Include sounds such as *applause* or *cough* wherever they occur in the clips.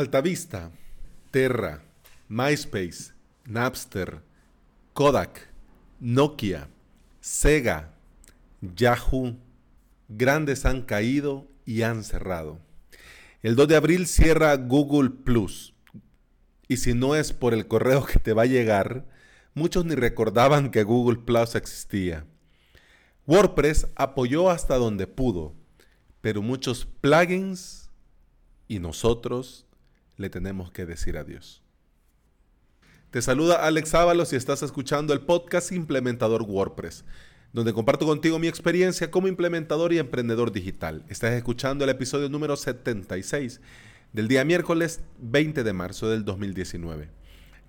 Altavista, Terra, MySpace, Napster, Kodak, Nokia, Sega, Yahoo, grandes han caído y han cerrado. El 2 de abril cierra Google Plus. Y si no es por el correo que te va a llegar, muchos ni recordaban que Google Plus existía. WordPress apoyó hasta donde pudo, pero muchos plugins y nosotros le tenemos que decir adiós. Te saluda Alex Ábalos y estás escuchando el podcast Implementador WordPress, donde comparto contigo mi experiencia como implementador y emprendedor digital. Estás escuchando el episodio número 76 del día miércoles 20 de marzo del 2019.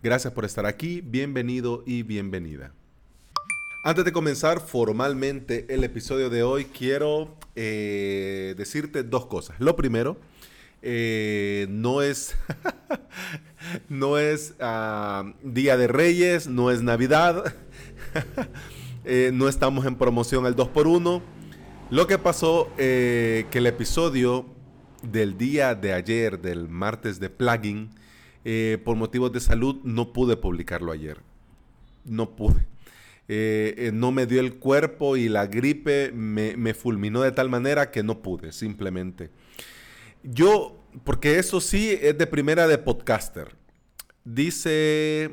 Gracias por estar aquí, bienvenido y bienvenida. Antes de comenzar formalmente el episodio de hoy, quiero eh, decirte dos cosas. Lo primero, eh, no es, *laughs* no es ah, Día de Reyes, no es Navidad, *laughs* eh, no estamos en promoción al 2x1. Lo que pasó, eh, que el episodio del día de ayer, del martes de plugin, por motivos de salud, no pude publicarlo ayer. No pude. no me dio el cuerpo y la gripe me, me fulminó de tal manera que no pude, simplemente. Yo, porque eso sí es de primera de podcaster. Dice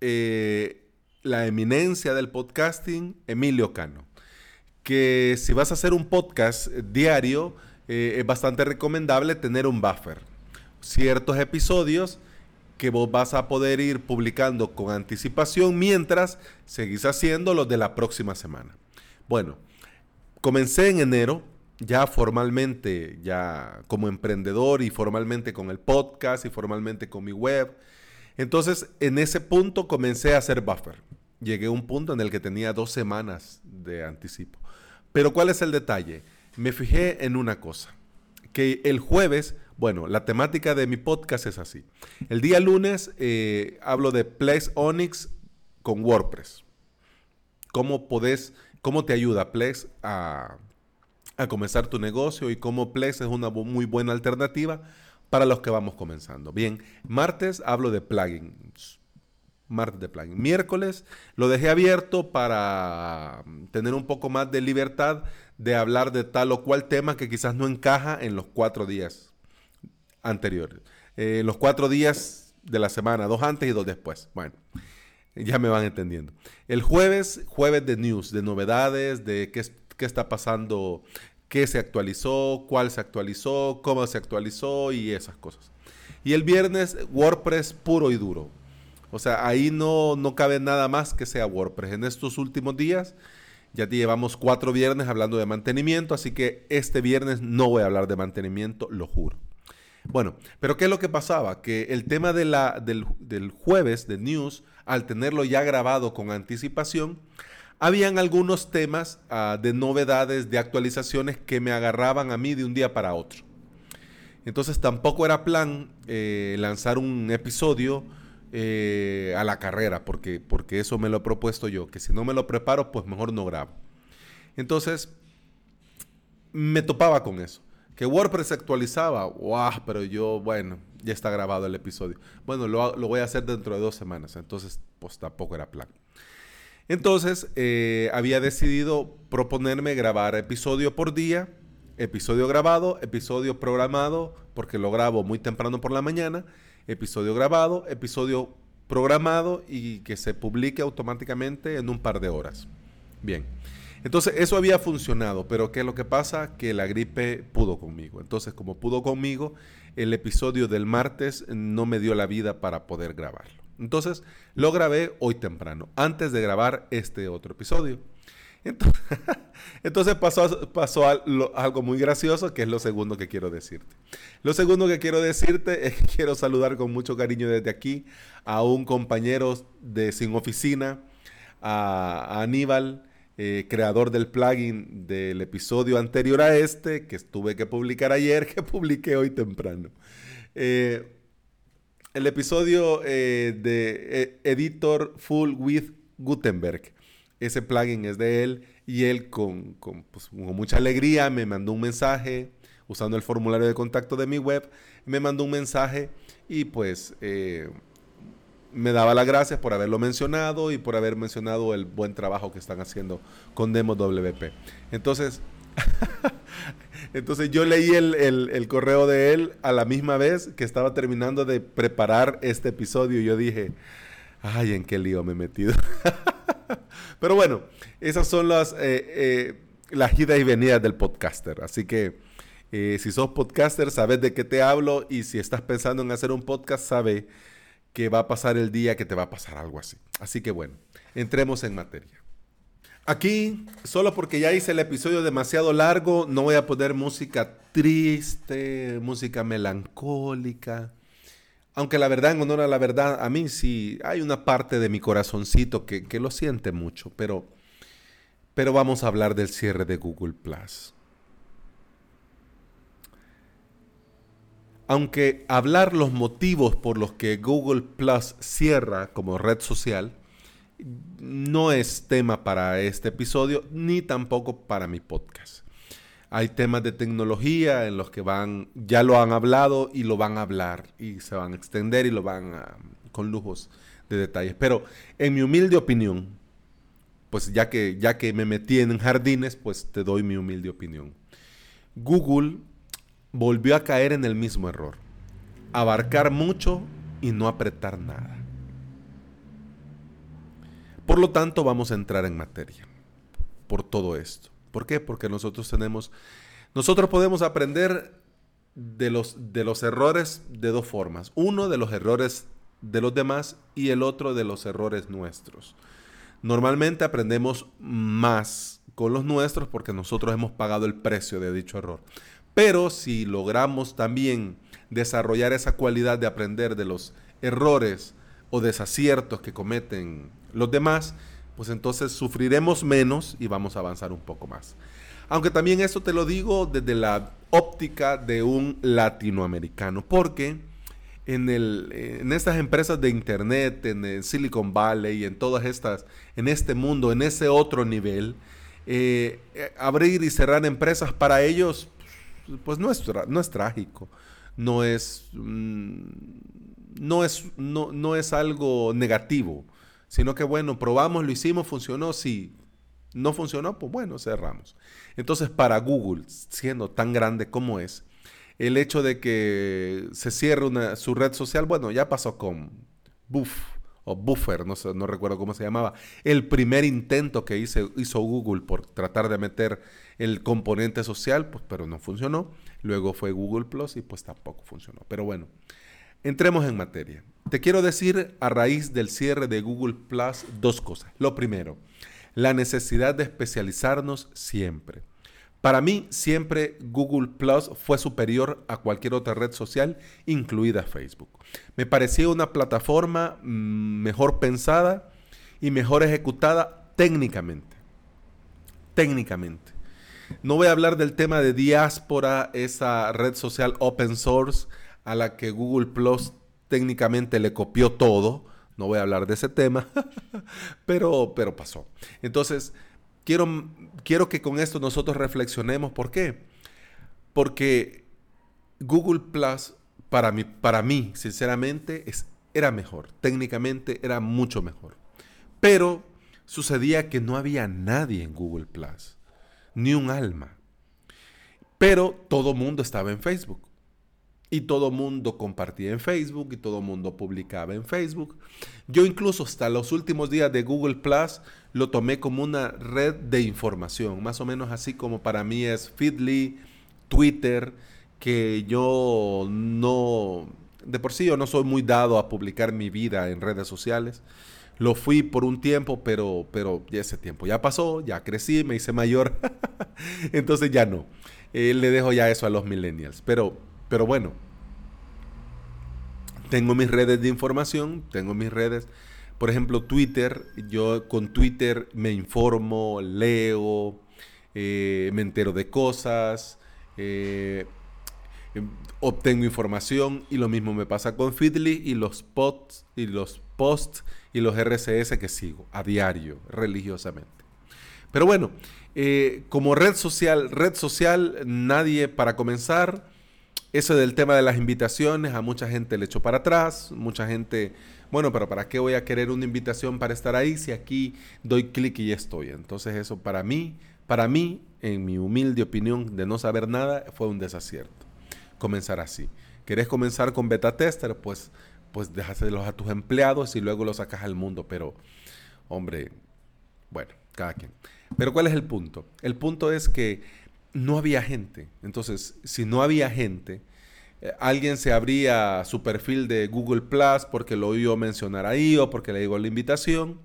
eh, la eminencia del podcasting, Emilio Cano, que si vas a hacer un podcast diario, eh, es bastante recomendable tener un buffer. Ciertos episodios que vos vas a poder ir publicando con anticipación mientras seguís haciendo los de la próxima semana. Bueno, comencé en enero, ya formalmente, ya como emprendedor y formalmente con el podcast y formalmente con mi web. Entonces, en ese punto comencé a hacer buffer. Llegué a un punto en el que tenía dos semanas de anticipo. Pero ¿cuál es el detalle? Me fijé en una cosa, que el jueves, bueno, la temática de mi podcast es así. El día lunes eh, hablo de Plex Onyx con WordPress. ¿Cómo podés, cómo te ayuda Plex a a comenzar tu negocio y cómo Plex es una muy buena alternativa para los que vamos comenzando. Bien, martes hablo de plugins. Martes de plugins. Miércoles lo dejé abierto para mm, tener un poco más de libertad de hablar de tal o cual tema que quizás no encaja en los cuatro días anteriores. Eh, los cuatro días de la semana, dos antes y dos después. Bueno, ya me van entendiendo. El jueves, jueves de news, de novedades, de qué, qué está pasando qué se actualizó, cuál se actualizó, cómo se actualizó y esas cosas. Y el viernes WordPress puro y duro. O sea, ahí no, no cabe nada más que sea WordPress. En estos últimos días ya te llevamos cuatro viernes hablando de mantenimiento, así que este viernes no voy a hablar de mantenimiento, lo juro. Bueno, pero ¿qué es lo que pasaba? Que el tema de la, del, del jueves de news, al tenerlo ya grabado con anticipación, habían algunos temas ah, de novedades, de actualizaciones que me agarraban a mí de un día para otro. Entonces tampoco era plan eh, lanzar un episodio eh, a la carrera, porque, porque eso me lo he propuesto yo, que si no me lo preparo, pues mejor no grabo. Entonces, me topaba con eso. Que WordPress actualizaba, wow, pero yo, bueno, ya está grabado el episodio. Bueno, lo, lo voy a hacer dentro de dos semanas, entonces, pues tampoco era plan. Entonces, eh, había decidido proponerme grabar episodio por día, episodio grabado, episodio programado, porque lo grabo muy temprano por la mañana, episodio grabado, episodio programado y que se publique automáticamente en un par de horas. Bien. Entonces, eso había funcionado, pero ¿qué es lo que pasa? Que la gripe pudo conmigo. Entonces, como pudo conmigo, el episodio del martes no me dio la vida para poder grabarlo. Entonces lo grabé hoy temprano, antes de grabar este otro episodio. *laughs* Entonces, pasó, algo muy gracioso, que es lo segundo que quiero decirte. Lo segundo que quiero decirte *laughs* es que quiero saludar con mucho cariño desde aquí a un compañero de Sin Oficina, a, Aníbal, eh, creador del plugin del episodio anterior a este, que tuve que publicar ayer, *laughs* que publiqué hoy temprano. Eh, el episodio eh, de eh, Editor Full with Gutenberg. Ese plugin es de él y él con, pues, con, mucha alegría me mandó un mensaje, usando el formulario de contacto de mi web, me mandó un mensaje y pues eh, me daba las gracias por haberlo mencionado y por haber mencionado el buen trabajo que están haciendo con Demo WP. Entonces, *laughs* entonces yo leí el, el, correo de él a la misma vez que estaba terminando de preparar este episodio yo dije, ay, en qué lío me he metido. *laughs* Pero bueno, esas son las, eh, eh, las idas y venidas del podcaster. Así que eh, si sos podcaster, sabes de qué te hablo y si estás pensando en hacer un podcast, sabe que va a pasar el día que te va a pasar algo así. Así que bueno, entremos en materia. Aquí, solo porque ya hice el episodio demasiado largo, no voy a poner música triste, música melancólica. Aunque la verdad, en honor a la verdad, a mí sí hay una parte de mi corazoncito que, que lo siente mucho, pero, pero vamos a hablar del cierre de Google Plus. Aunque hablar los motivos por los que Google Plus cierra como red social no es tema para este episodio ni tampoco para mi podcast. Hay temas de tecnología en los que van, ya lo han hablado y lo van a hablar y se van a extender y lo van a, con lujos de detalles. Pero en mi humilde opinión, pues ya que, ya que me metí en jardines, pues te doy mi humilde opinión. Google volvió a caer en el mismo error. Abarcar mucho y no apretar nada. Por lo tanto, vamos a entrar en materia por todo esto. ¿Por qué? Porque nosotros tenemos, nosotros podemos aprender de los, de los errores de dos formas. Uno de los errores de los demás y el otro de los errores nuestros. Normalmente aprendemos más con los nuestros porque nosotros hemos pagado el precio de dicho error. Pero si logramos también desarrollar esa cualidad de aprender de los errores o desaciertos que cometen los demás, pues entonces sufriremos menos y vamos a avanzar un poco más. Aunque también eso te lo digo desde la óptica de un latinoamericano, porque en, el, en estas empresas de internet, en Silicon Valley en todas estas, en este mundo, en ese otro nivel, eh, abrir y cerrar empresas para ellos pues no es, no es trágico, no es, mm, no, es, no, no es algo negativo, sino que bueno, probamos, lo hicimos, funcionó, si no funcionó, pues bueno, cerramos. Entonces para Google, siendo tan grande como es, el hecho de que se cierre una, su red social, bueno, ya pasó con Buff o Buffer, no, no recuerdo cómo se llamaba, el primer intento que hizo, hizo Google por tratar de meter el componente social, pues, pero no funcionó. Luego fue Google Plus y pues tampoco funcionó. Pero bueno, entremos en materia. Te quiero decir a raíz del cierre de Google Plus dos cosas. Lo primero, la necesidad de especializarnos siempre. Para mí siempre Google Plus fue superior a cualquier otra red social, incluida Facebook. Me parecía una plataforma mm, mejor pensada y mejor ejecutada técnicamente. Técnicamente. No voy a hablar del tema de diáspora, esa red social open source a la que Google Plus técnicamente le copió todo. No voy a hablar de ese tema, *laughs* pero, pero pasó. Entonces, quiero, quiero que con esto nosotros reflexionemos. ¿Por qué? Porque Google Plus, para mí, para mí sinceramente, es, era mejor. Técnicamente era mucho mejor. Pero sucedía que no había nadie en Google Plus ni un alma. Pero todo mundo estaba en Facebook. Y todo mundo compartía en Facebook y todo mundo publicaba en Facebook. Yo incluso hasta los últimos días de Google Plus lo tomé como una red de información, más o menos así como para mí es Feedly, Twitter, que yo no, de por sí yo no soy muy dado a publicar mi vida en redes sociales. Lo fui por un tiempo, pero, pero ese tiempo ya pasó, ya crecí, me hice mayor. *laughs* Entonces ya no. Eh, le dejo ya eso a los millennials. Pero, pero bueno, tengo mis redes de información, tengo mis redes. Por ejemplo, Twitter. Yo con Twitter me informo, leo, eh, me entero de cosas. Eh, obtengo información y lo mismo me pasa con Feedly y los posts y los posts y los RCS que sigo a diario, religiosamente. Pero bueno, Eh, como red social, red social, nadie para comenzar. Eso del tema de las invitaciones, a mucha gente le echó para atrás, mucha gente, bueno, pero ¿para qué voy a querer una invitación para estar ahí si aquí doy clic y ya estoy? Entonces eso para mí, para mí, en mi humilde opinión de no saber nada, fue un desacierto. Comenzar así. ¿Querés comenzar con beta tester? Pues, pues déjaselos a tus empleados y luego los sacas al mundo, pero, hombre, bueno, cada quien. Pero ¿cuál es el punto? El punto es que no había gente. Entonces, si no había gente, eh, alguien se abría su perfil de Google Plus porque lo oyó mencionar ahí o porque le llegó la invitación.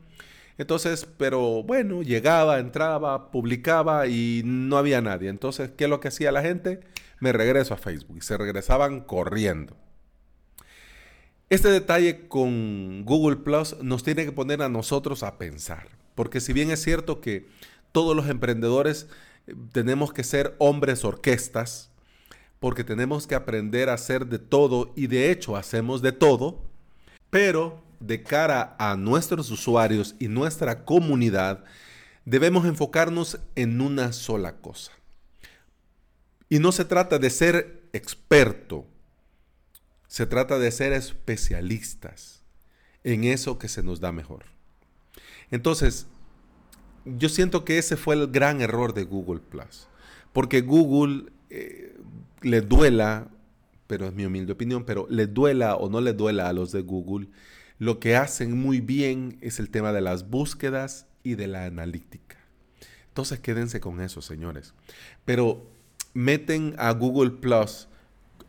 Entonces, pero bueno, llegaba, entraba, publicaba y no había nadie. Entonces, ¿qué es lo que hacía la gente? Me regreso a Facebook se regresaban corriendo. Este detalle con Google Plus nos tiene que poner a nosotros a pensar. Porque si bien es cierto que todos los emprendedores tenemos que ser hombres orquestas, porque tenemos que aprender a hacer de todo y de hecho hacemos de todo, pero de cara a nuestros usuarios y nuestra comunidad, debemos enfocarnos en una sola cosa. Y no se trata de ser experto, se trata de ser especialistas en eso que se nos da mejor. Entonces, yo siento que ese fue el gran error de Google Plus. Porque Google eh, le duela, pero es mi humilde opinión, pero le duela o no le duela a los de Google, lo que hacen muy bien es el tema de las búsquedas y de la analítica. Entonces quédense con eso, señores. Pero meten a Google Plus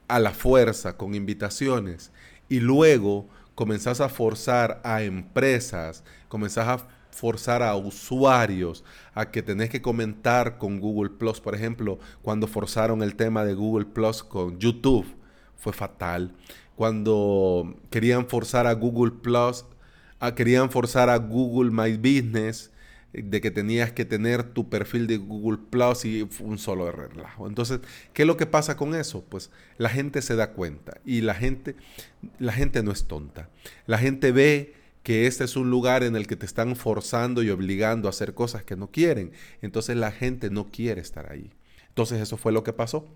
a la fuerza con invitaciones y luego comenzás a forzar a empresas, comenzás a forzar a usuarios a que tenés que comentar con Google Plus. Por ejemplo, cuando forzaron el tema de Google Plus con YouTube, fue fatal. Cuando querían forzar a Google Plus, a, querían forzar a Google My Business de que tenías que tener tu perfil de Google Plus y un solo relajo. Entonces, ¿qué es lo que pasa con eso? Pues la gente se da cuenta y la gente, la gente no es tonta. La gente ve que este es un lugar en el que te están forzando y obligando a hacer cosas que no quieren. Entonces la gente no quiere estar ahí. Entonces eso fue lo que pasó.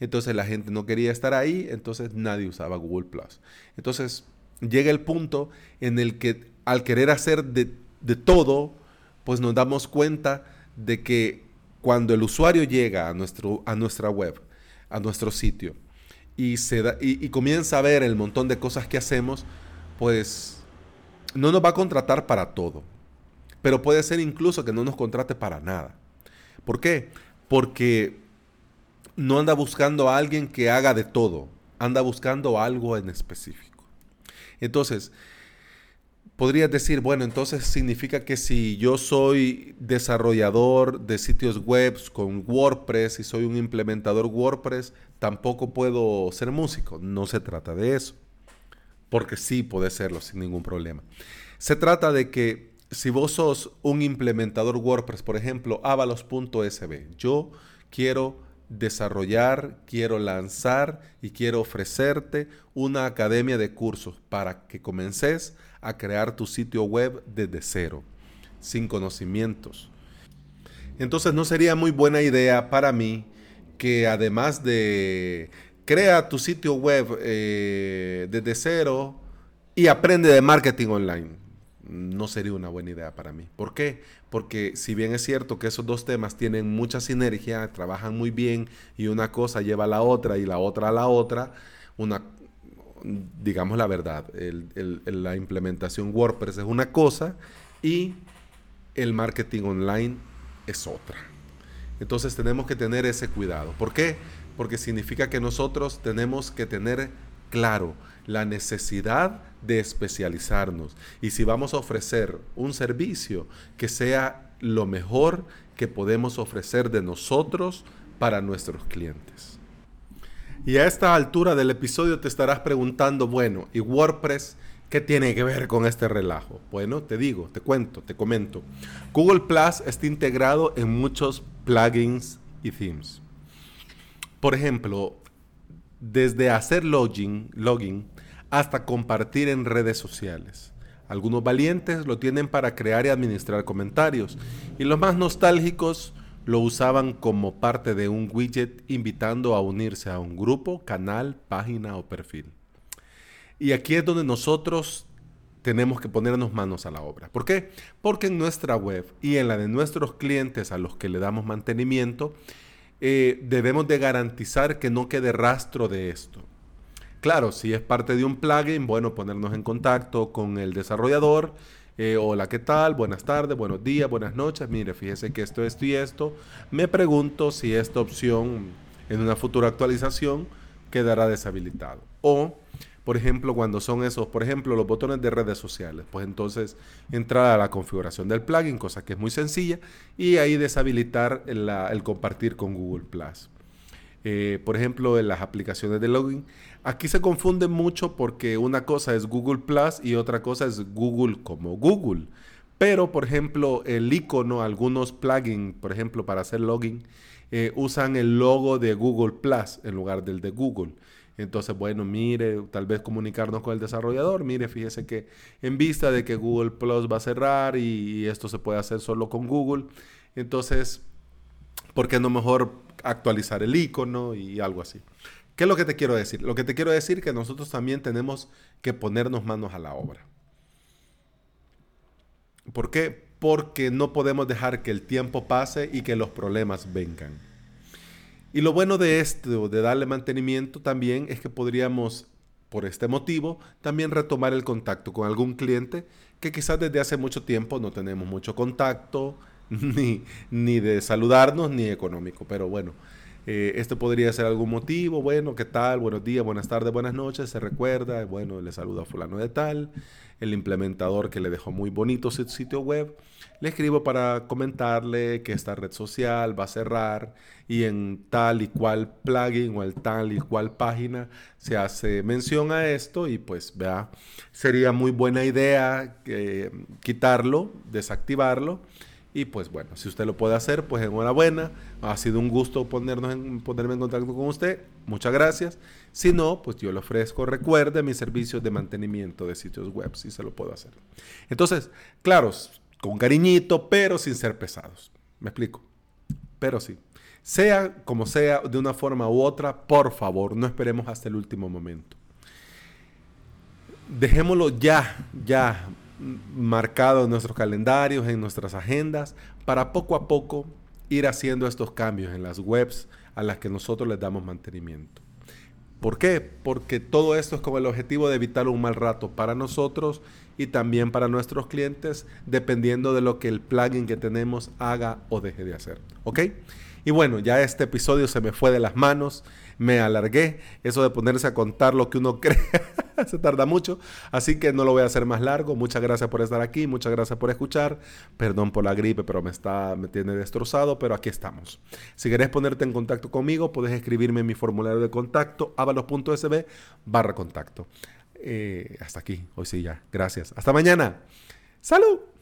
Entonces la gente no quería estar ahí, entonces nadie usaba Google Plus. Entonces llega el punto en el que al querer hacer de, todo, pues nos damos cuenta de que cuando el usuario llega a, nuestro, a nuestra web, a nuestro sitio, y, se da, y comienza a ver el montón de cosas que hacemos, pues no nos va a contratar para todo, pero puede ser incluso que no nos contrate para nada. ¿Por qué? Porque no anda buscando a alguien que haga de todo, anda buscando algo en específico. Entonces, podrías decir, bueno, entonces significa que si yo soy desarrollador de sitios web con WordPress y soy un implementador WordPress, tampoco puedo ser músico. No se trata de eso porque sí puede serlo sin ningún problema. Se trata de que si vos sos un implementador WordPress, por ejemplo, avalos.sb, yo quiero desarrollar, quiero lanzar y quiero ofrecerte una academia de cursos para que comences a crear tu sitio web desde cero, sin conocimientos. Entonces no sería muy buena idea para mí que además de crea tu sitio web eh, desde cero y aprende de marketing online. No sería una buena idea para mí. ¿Por qué? Porque si bien es cierto que esos dos temas tienen mucha sinergia, trabajan muy bien y una cosa lleva a la otra y la otra a la otra, una, digamos la verdad, la implementación WordPress es una cosa y el marketing online es otra. Entonces tenemos que tener ese cuidado. ¿Por qué? Porque significa que nosotros tenemos que tener claro la necesidad de especializarnos y si vamos a ofrecer un servicio que sea lo mejor que podemos ofrecer de nosotros para nuestros clientes. Y a esta altura del episodio te estarás preguntando, bueno, ¿y WordPress qué tiene que ver con este relajo? Bueno, te digo, te cuento, te comento. Google Plus está integrado en muchos plugins y themes. Por ejemplo, desde hacer login, hasta compartir en redes sociales. Algunos valientes lo tienen para crear y administrar comentarios y los más nostálgicos lo usaban como parte de un widget invitando a unirse a un grupo, canal, página o perfil. Y aquí es donde nosotros tenemos que ponernos manos a la obra. ¿Por qué? Porque en nuestra web y en la de nuestros clientes a los que le damos mantenimiento, eh, debemos de garantizar que no quede rastro de esto. Claro, si es parte de un plugin, bueno, ponernos en contacto con el desarrollador. Eh, hola, ¿qué tal? Buenas tardes, buenos días, buenas noches. Mire, fíjese que esto, esto y esto. Me pregunto si esta opción en una futura actualización quedará deshabilitado. O por ejemplo, cuando son esos, por ejemplo, los botones de redes sociales, pues entonces entrar a la configuración del plugin, cosa que es muy sencilla, y ahí deshabilitar el compartir con Google Plus. Eh, por ejemplo, en las aplicaciones de login, aquí se confunde mucho porque una cosa es Google Plus y otra cosa es Google como Google. Pero, por ejemplo, el icono, algunos plugins, por ejemplo, para hacer login, eh, usan el logo de Google Plus en lugar del de Google. Entonces, bueno, mire, tal vez comunicarnos con el desarrollador. Mire, fíjese que en vista de que Google Plus va a cerrar y, esto se puede hacer solo con Google, entonces, ¿por qué no mejor actualizar el icono y algo así? ¿Qué es lo que te quiero decir? Lo que te quiero decir es que nosotros también tenemos que ponernos manos a la obra. ¿Por qué? Porque no podemos dejar que el tiempo pase y que los problemas vengan. Y lo bueno de esto, de darle mantenimiento también, es que podríamos, por este motivo, también retomar el contacto con algún cliente que quizás desde hace mucho tiempo no tenemos mucho contacto, *laughs* ni, ni de saludarnos, ni económico. Pero bueno, eh, esto podría ser algún motivo. Bueno, ¿qué tal? Buenos días, buenas tardes, buenas noches. Se recuerda, bueno, le saluda fulano de tal, el implementador que le dejó muy bonito su sitio web le escribo para comentarle que esta red social va a cerrar y en tal y cual plugin o en tal y cual página se hace mención a esto y pues vea, sería muy buena idea eh, quitarlo, desactivarlo. Y pues bueno, si usted lo puede hacer, pues enhorabuena. Ha sido un gusto ponernos ponerme en contacto con usted. Muchas gracias. Si no, pues yo le ofrezco, recuerde, mis servicios de mantenimiento de sitios web, si se lo puedo hacer. Entonces, claro, con cariñito, pero sin ser pesados. ¿Me explico? Pero sí. Sea como sea, de una forma u otra, por favor, no esperemos hasta el último momento. Dejémoslo ya, ya marcado en nuestros calendarios, en nuestras agendas, para poco a poco ir haciendo estos cambios en las webs a las que nosotros les damos mantenimiento. ¿Por qué? Porque todo esto es con el objetivo de evitar un mal rato para nosotros y también para nuestros clientes, dependiendo de lo que el plugin que tenemos haga o deje de hacer. ¿Ok? Y bueno, ya este episodio se me fue de las manos, me alargué. Eso de ponerse a contar lo que uno *laughs* cree se tarda mucho, así que no lo voy a hacer más largo. Muchas gracias por estar aquí, muchas gracias por escuchar. Perdón por la gripe, pero me está me tiene destrozado, pero aquí estamos. Si querés ponerte en contacto conmigo, puedes escribirme en mi formulario de contacto avalos.sb barra contacto. Eh, hasta aquí, hoy sí ya. Gracias. Hasta mañana. ¡Salud!